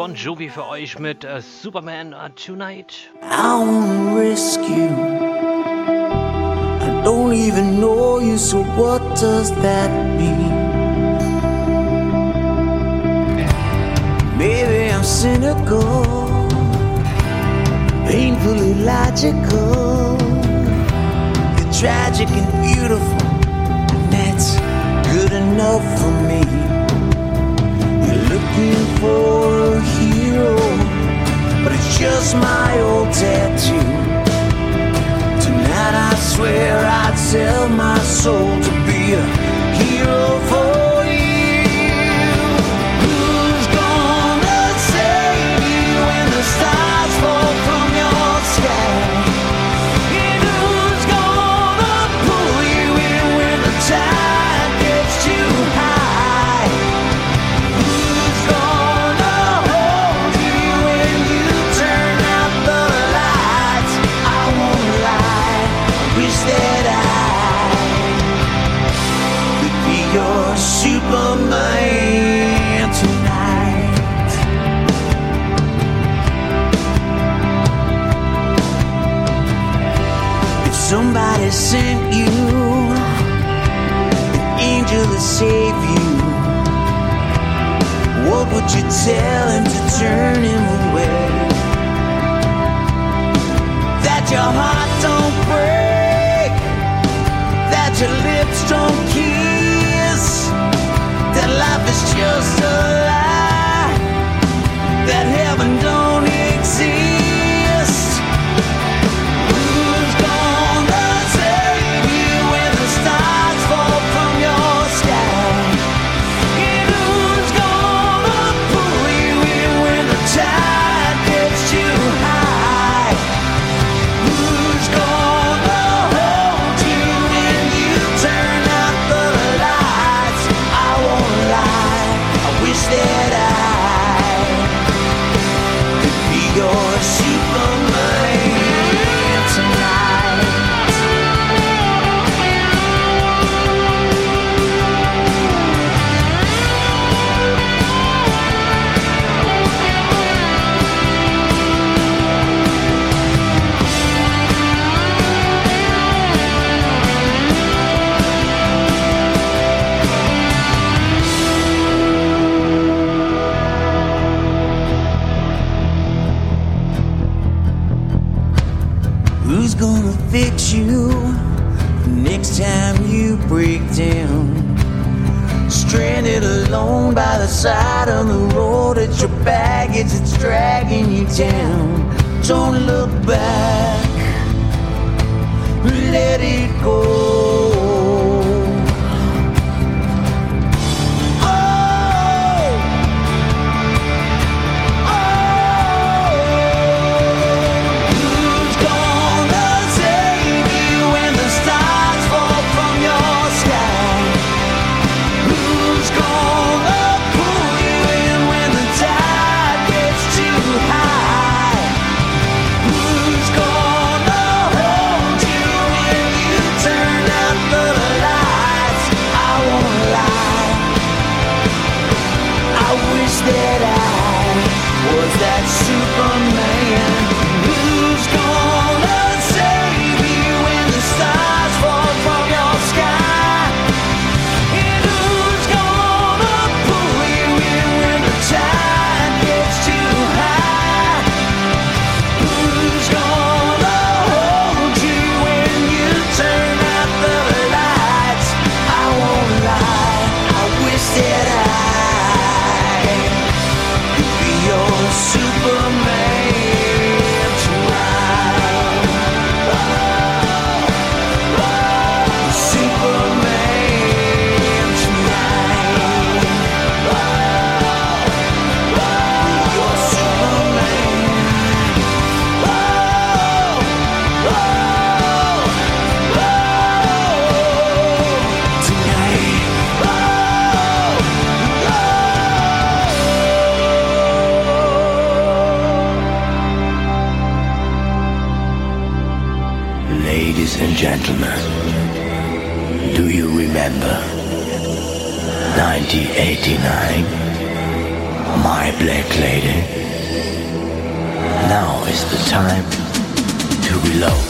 Bon Jovi für euch mit uh, Superman uh, Tonight. I wanna rescue. I don't even know you, so what does that mean? Maybe I'm cynical, painfully logical. You're tragic and beautiful, and that's good enough for me looking for know, but it's just my old tattoo. Tonight I swear I'd sell my soul to be a hero Do you remember 1989? My black lady. Now is the time to reload.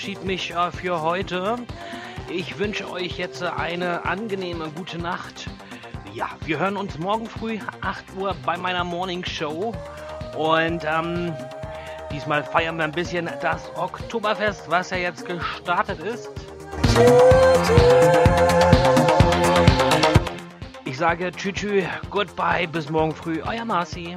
Verabschiede mich äh, für heute. Ich wünsche euch jetzt eine angenehme gute Nacht. Ja, wir hören uns morgen früh 8 Uhr bei meiner Morning Show. Und ähm, diesmal feiern wir ein bisschen das Oktoberfest, was ja jetzt gestartet ist. Ich sage tschü tschü, goodbye, bis morgen früh, euer Marci.